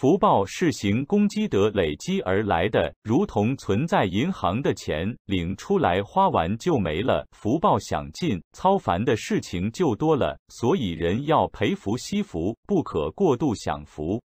福报是行功积德累积而来的，如同存在银行的钱，领出来花完就没了。福报享尽，操烦的事情就多了。所以人要培福惜福，不可过度享福。